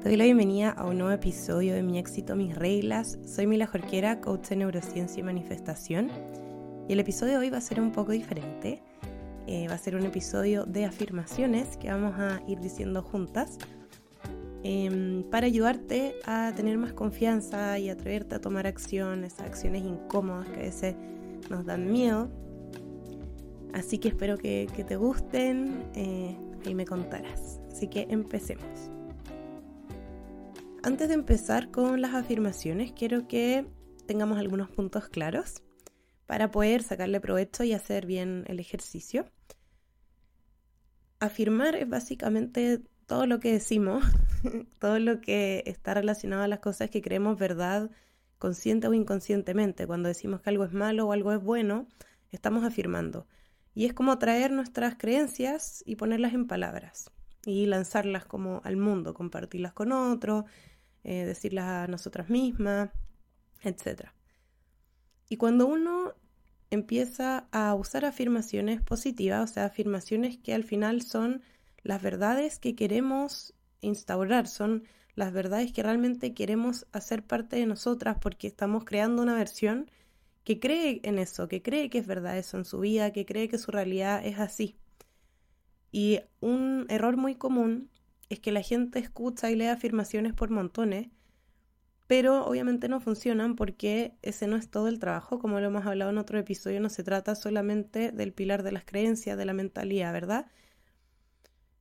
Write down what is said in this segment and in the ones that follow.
Te doy la bienvenida a un nuevo episodio de Mi éxito, mis reglas. Soy Mila Jorquera, coach de neurociencia y manifestación. Y el episodio de hoy va a ser un poco diferente. Eh, va a ser un episodio de afirmaciones que vamos a ir diciendo juntas em, para ayudarte a tener más confianza y atreverte a tomar acción, esas acciones incómodas que a veces nos dan miedo. Así que espero que, te gusten eh, y me contarás. Así que empecemos. Antes de empezar con las afirmaciones, quiero que tengamos algunos puntos claros para poder sacarle provecho y hacer bien el ejercicio. Afirmar es básicamente todo lo que decimos, todo lo que está relacionado a las cosas que creemos verdad, consciente o inconscientemente. Cuando decimos que algo es malo o algo es bueno, estamos afirmando. Y es como traer nuestras creencias y ponerlas en palabras y lanzarlas como al mundo, compartirlas con otros, eh, decirlas a nosotras mismas, etc. Y cuando uno empieza a usar afirmaciones positivas, o sea, afirmaciones que al final son las verdades que queremos instaurar, son las verdades que realmente queremos hacer parte de nosotras porque estamos creando una versión que cree en eso, que cree que es verdad eso en su vida, que cree que su realidad es así. Y un error muy común es que la gente escucha y lee afirmaciones por montones, pero obviamente no funcionan porque ese no es todo el trabajo, como lo hemos hablado en otro episodio, no se trata solamente del pilar de las creencias, de la mentalidad, ¿verdad?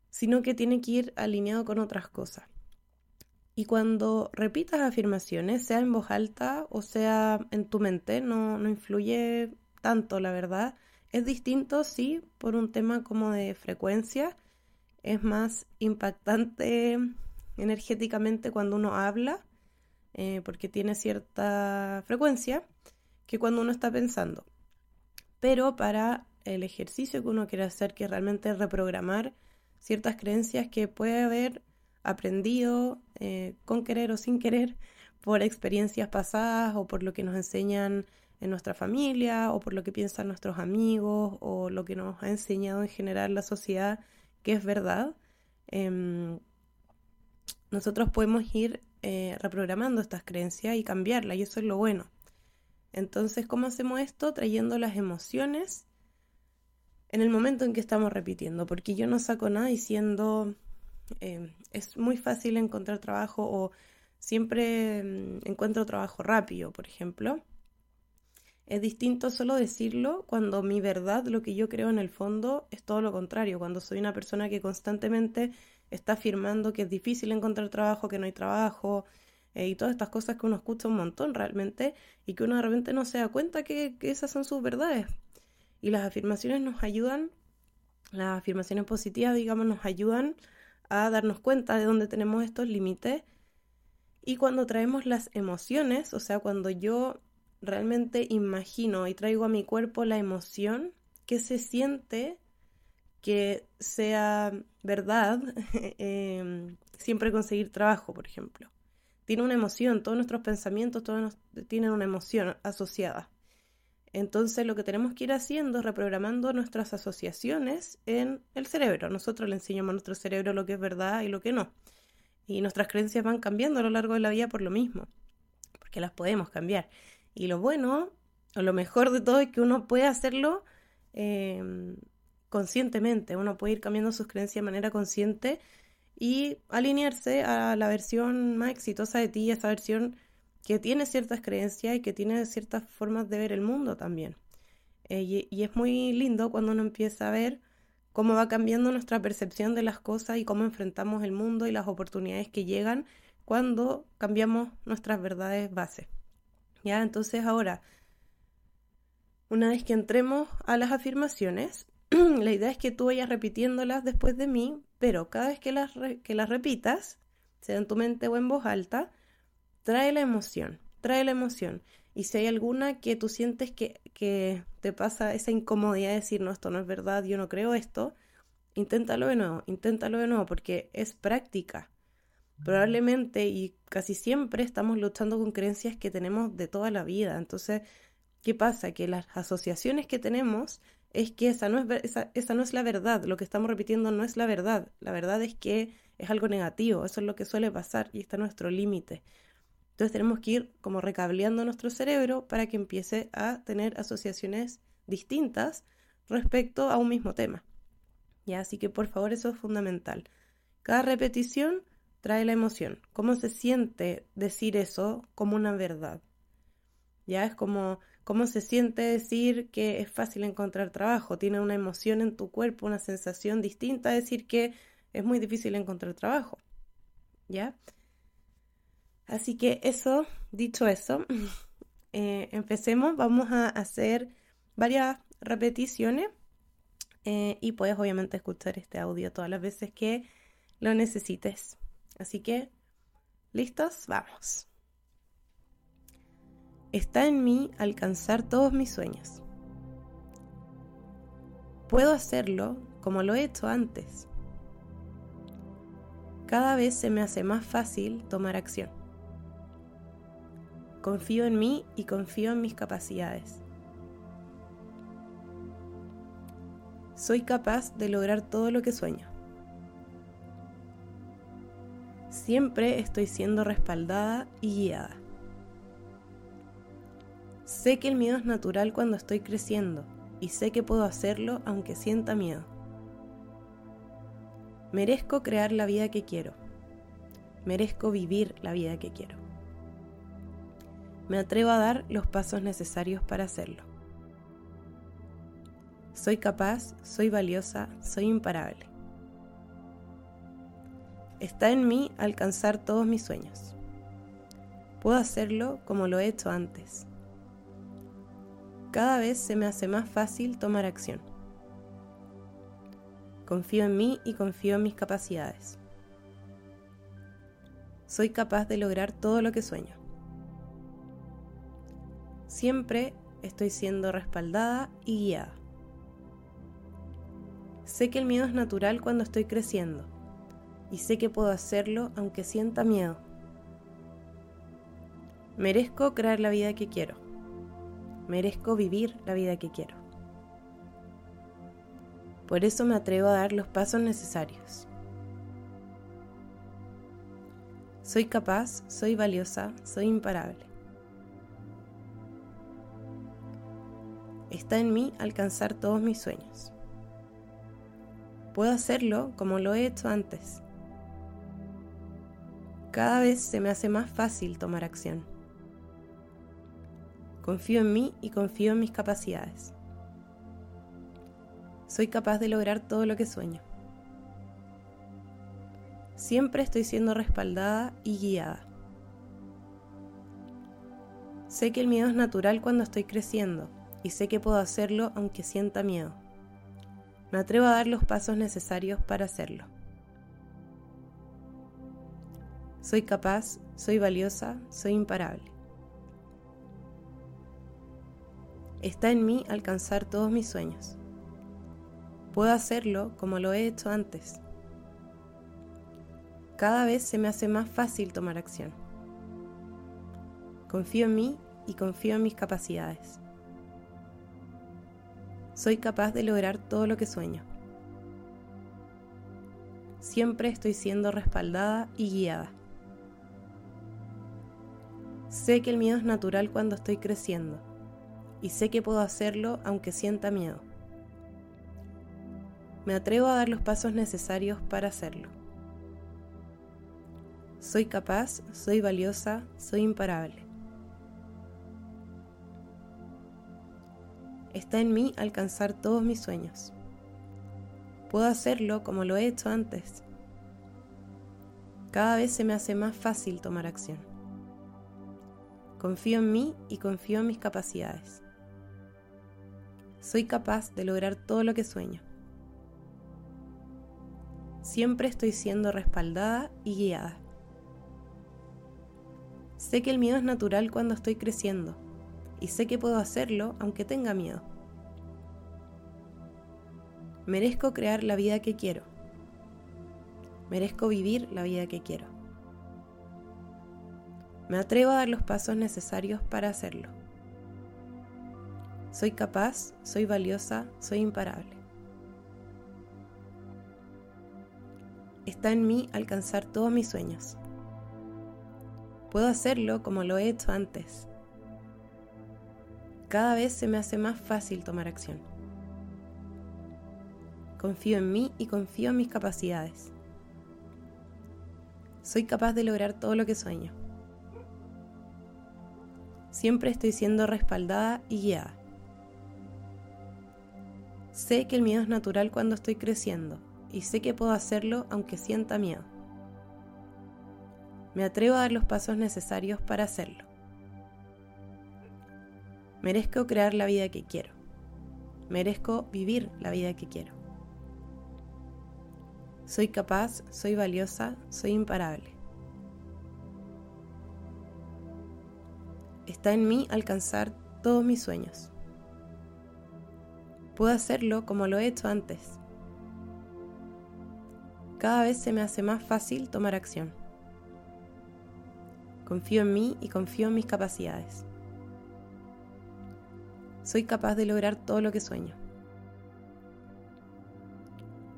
Sino que tiene que ir alineado con otras cosas. Y cuando repitas afirmaciones, sea en voz alta o sea en tu mente, no, no influye tanto, la verdad. Es distinto, sí, por un tema como de frecuencia, es más impactante energéticamente cuando uno habla, eh, porque tiene cierta frecuencia, que cuando uno está pensando. Pero para el ejercicio que uno quiere hacer, que realmente reprogramar ciertas creencias que puede haber aprendido eh, con querer o sin querer por experiencias pasadas o por lo que nos enseñan en nuestra familia o por lo que piensan nuestros amigos o lo que nos ha enseñado en general la sociedad que es verdad, em, nosotros podemos ir eh, reprogramando estas creencias y cambiarlas, y eso es lo bueno. Entonces, ¿cómo hacemos esto? Trayendo las emociones en el momento en que estamos repitiendo, porque yo no saco nada diciendo em, es muy fácil encontrar trabajo o siempre em, encuentro trabajo rápido, por ejemplo. Es distinto solo decirlo cuando mi verdad, lo que yo creo en el fondo, es todo lo contrario, cuando soy una persona que constantemente está afirmando que es difícil encontrar trabajo, que no hay trabajo, eh, y todas estas cosas que uno escucha un montón realmente, y que uno de repente no se da cuenta que, que esas son sus verdades. Y las afirmaciones nos ayudan, las afirmaciones positivas, digamos, nos ayudan a darnos cuenta de dónde tenemos estos límites. Y cuando traemos las emociones, o sea, cuando yo realmente imagino y traigo a mi cuerpo la emoción que se siente que sea verdad em, siempre conseguir trabajo, por ejemplo. Tiene una emoción, todos nuestros pensamientos todos tienen una emoción asociada. Entonces lo que tenemos que ir haciendo es reprogramando nuestras asociaciones en el cerebro. Nosotros le enseñamos a nuestro cerebro lo que es verdad y lo que no. Y nuestras creencias van cambiando a lo largo de la vida por lo mismo, porque las podemos cambiar. Y lo bueno, o lo mejor de todo es que uno puede hacerlo em, conscientemente, uno puede ir cambiando sus creencias de manera consciente y alinearse a la versión más exitosa de ti, esa versión que tiene ciertas creencias y que tiene ciertas formas de ver el mundo también. Eh, y, y, es muy lindo cuando uno empieza a ver cómo va cambiando nuestra percepción de las cosas y cómo enfrentamos el mundo y las oportunidades que llegan cuando cambiamos nuestras verdades base. ¿Ya? Entonces ahora, una vez que entremos a las afirmaciones, la idea es que tú vayas repitiéndolas después de mí, pero cada vez que las, que las repitas, sea en tu mente o en voz alta, trae la emoción, trae la emoción. Y si hay alguna que tú sientes que, que te pasa esa incomodidad de decir, no, esto no es verdad, yo no creo esto, inténtalo de nuevo, inténtalo de nuevo, porque es práctica probablemente y casi siempre estamos luchando con creencias que tenemos de toda la vida. Entonces, ¿qué pasa? Que las asociaciones que tenemos es que esa no es, esa, no es la verdad, lo que estamos repitiendo no es la verdad, la verdad es que es algo negativo, eso es lo que suele pasar y está nuestro límite. Entonces tenemos que ir como recableando nuestro cerebro para que empiece a tener asociaciones distintas respecto a un mismo tema. ¿Ya? Así que por favor eso es fundamental. Cada repetición trae la emoción. ¿Cómo se siente decir eso como una verdad? Ya es como cómo se siente decir que es fácil encontrar trabajo. Tiene una emoción en tu cuerpo, una sensación distinta a decir que es muy difícil encontrar trabajo. ¿Ya? Así que eso, dicho eso, eh, empecemos. Vamos a hacer varias repeticiones eh, y puedes obviamente escuchar este audio todas las veces que lo necesites. Así que, ¿listos? Vamos. Está en mí alcanzar todos mis sueños. Puedo hacerlo como lo he hecho antes. Cada vez se me hace más fácil tomar acción. Confío en mí y confío en mis capacidades. Soy capaz de lograr todo lo que sueño. Siempre estoy siendo respaldada y guiada. Sé que el miedo es natural cuando estoy creciendo y sé que puedo hacerlo aunque sienta miedo. Merezco crear la vida que quiero. Merezco vivir la vida que quiero. Me atrevo a dar los pasos necesarios para hacerlo. Soy capaz, soy valiosa, soy imparable. Está en mí alcanzar todos mis sueños. Puedo hacerlo como lo he hecho antes. Cada vez se me hace más fácil tomar acción. Confío en mí y confío en mis capacidades. Soy capaz de lograr todo lo que sueño. Siempre estoy siendo respaldada y guiada. Sé que el miedo es natural cuando estoy creciendo y sé que puedo hacerlo aunque sienta miedo. Merezco crear la vida que quiero. Merezco vivir la vida que quiero. Por eso me atrevo a dar los pasos necesarios. Soy capaz, soy valiosa, soy imparable. Está en mí alcanzar todos mis sueños. Puedo hacerlo como lo he hecho antes. Cada vez se me hace más fácil tomar acción. Confío en mí y confío en mis capacidades. Soy capaz de lograr todo lo que sueño. Siempre estoy siendo respaldada y guiada. Sé que el miedo es natural cuando estoy creciendo y sé que puedo hacerlo aunque sienta miedo. Me atrevo a dar los pasos necesarios para hacerlo. Soy capaz, soy valiosa, soy imparable. Está en mí alcanzar todos mis sueños. Puedo hacerlo como lo he hecho antes. Cada vez se me hace más fácil tomar acción. Confío en mí y confío en mis capacidades soy capaz de lograr todo lo que sueño. Siempre estoy siendo respaldada y guiada. Sé que el miedo es natural cuando estoy creciendo y sé que puedo hacerlo aunque sienta miedo. Me atrevo a dar los pasos necesarios para hacerlo. Soy capaz, soy valiosa, soy imparable. Está en mí alcanzar todos mis sueños. Puedo hacerlo como lo he hecho antes. Cada vez se me hace más fácil tomar acción. Confío en mí y confío en mis capacidades. Soy capaz de lograr todo lo que sueño. Siempre estoy siendo respaldada y guiada. Sé que el miedo es natural cuando estoy creciendo y sé que puedo hacerlo aunque tenga miedo. Merezco crear la vida que quiero. Merezco vivir la vida que quiero. Me atrevo a dar los pasos necesarios para hacerlo. Soy capaz, soy valiosa, soy imparable. Está en mí alcanzar todos mis sueños. Puedo hacerlo como lo he hecho antes. Cada vez se me hace más fácil tomar acción. Confío en mí y confío en mis capacidades. Soy capaz de lograr todo lo que sueño. Siempre estoy siendo respaldada y guiada. Sé que el miedo es natural cuando estoy creciendo y sé que puedo hacerlo aunque sienta miedo. Me atrevo a dar los pasos necesarios para hacerlo. Merezco crear la vida que quiero. Merezco vivir la vida que quiero. Soy capaz, soy valiosa, soy imparable. Está en mí alcanzar todos mis sueños. Puedo hacerlo como lo he hecho antes. Cada vez se me hace más fácil tomar acción. Confío en mí y confío en mis capacidades. Soy capaz de lograr todo lo que sueño.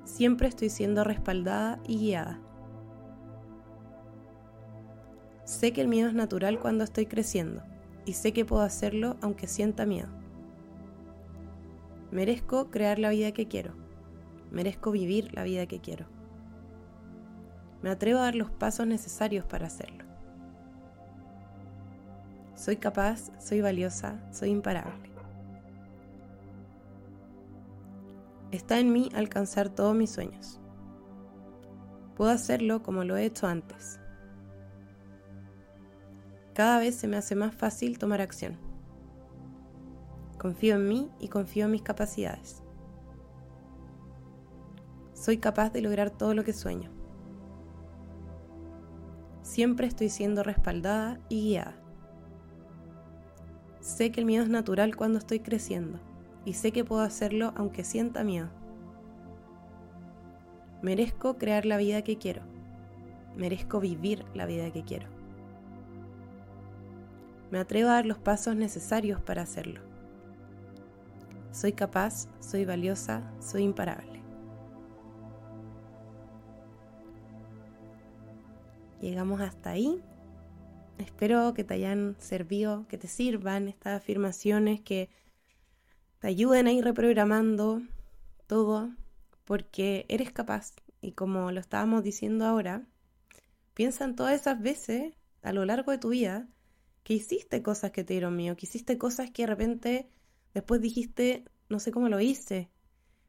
Siempre estoy siendo respaldada y guiada. Sé que el miedo es natural cuando estoy creciendo y sé que puedo hacerlo aunque sienta miedo. Merezco crear la vida que quiero. Merezco vivir la vida que quiero. Me atrevo a dar los pasos necesarios para hacerlo. Soy capaz, soy valiosa, soy imparable. Está en mí alcanzar todos mis sueños. Puedo hacerlo como lo he hecho antes. Cada vez se me hace más fácil tomar acción. Confío en mí y confío en mis capacidades. Soy capaz de lograr todo lo que sueño. Siempre estoy siendo respaldada y guiada. Sé que el miedo es natural cuando estoy creciendo y sé que puedo hacerlo aunque sienta miedo. Merezco crear la vida que quiero. Merezco vivir la vida que quiero. Me atrevo a dar los pasos necesarios para hacerlo. Soy capaz, soy valiosa, soy imparable. Llegamos hasta ahí. Espero que te hayan servido, que te sirvan estas afirmaciones, que te ayuden a ir reprogramando todo, porque eres capaz. Y como lo estábamos diciendo ahora, piensa en todas esas veces a lo largo de tu vida que hiciste cosas que te dieron miedo, que hiciste cosas que de repente Después dijiste, no sé cómo lo hice,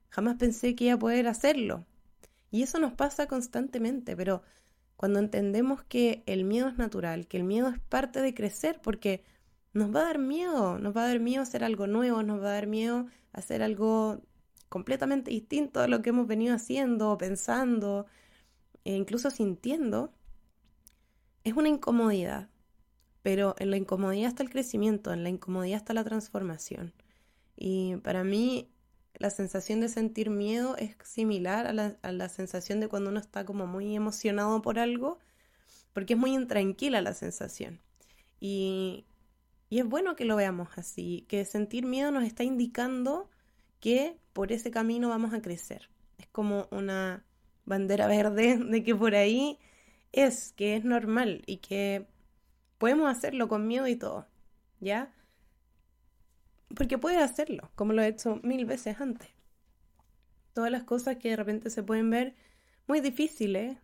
jamás pensé que iba a poder hacerlo. Y eso nos pasa constantemente, pero cuando entendemos que el miedo es natural, que el miedo es parte de crecer, porque nos va a dar miedo, nos va a dar miedo hacer algo nuevo, nos va a dar miedo hacer algo completamente distinto a lo que hemos venido haciendo, pensando e incluso sintiendo, es una incomodidad. Pero en la incomodidad está el crecimiento, en la incomodidad está la transformación. Y para mí la sensación de sentir miedo es similar a la, sensación de cuando uno está como muy emocionado por algo, porque es muy intranquila la sensación. Y, y es bueno que lo veamos así, que sentir miedo nos está indicando que por ese camino vamos a crecer. Es como una bandera verde de que por ahí es, que es normal y que podemos hacerlo con miedo y todo, ¿ya? Porque puedes hacerlo, como lo he hecho mil veces antes. Todas las cosas que de repente se pueden ver muy difíciles,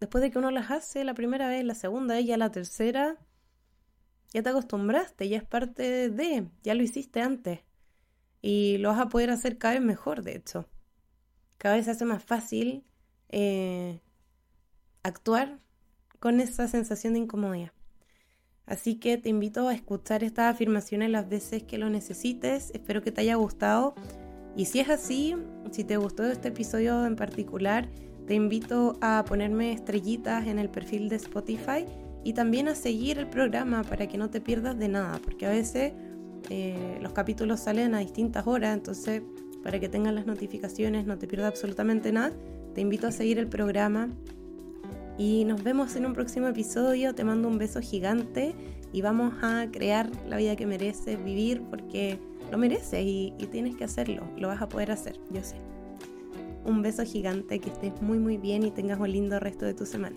después de que uno las hace la primera vez, la segunda vez, ya la tercera, ya te acostumbraste, ya es parte de, ya lo hiciste antes. Y lo vas a poder hacer cada vez mejor, de hecho. Cada vez se hace más fácil eh, actuar con esa sensación de incomodidad. Así que te invito a escuchar estas afirmaciones las veces que lo necesites. Espero que te haya gustado. Y si es así, si te gustó este episodio en particular, te invito a ponerme estrellitas en el perfil de Spotify y también a seguir el programa para que no te pierdas de nada, porque a veces eh, los capítulos salen a distintas horas, entonces para que tengas las notificaciones, no te pierdas absolutamente nada, te invito a seguir el programa y nos vemos en un próximo episodio. Te mando un beso gigante y vamos a crear la vida que mereces vivir porque lo mereces y, y tienes que hacerlo, lo vas a poder hacer, yo sé. Un beso gigante, que estés muy muy bien y tengas un lindo resto de tu semana.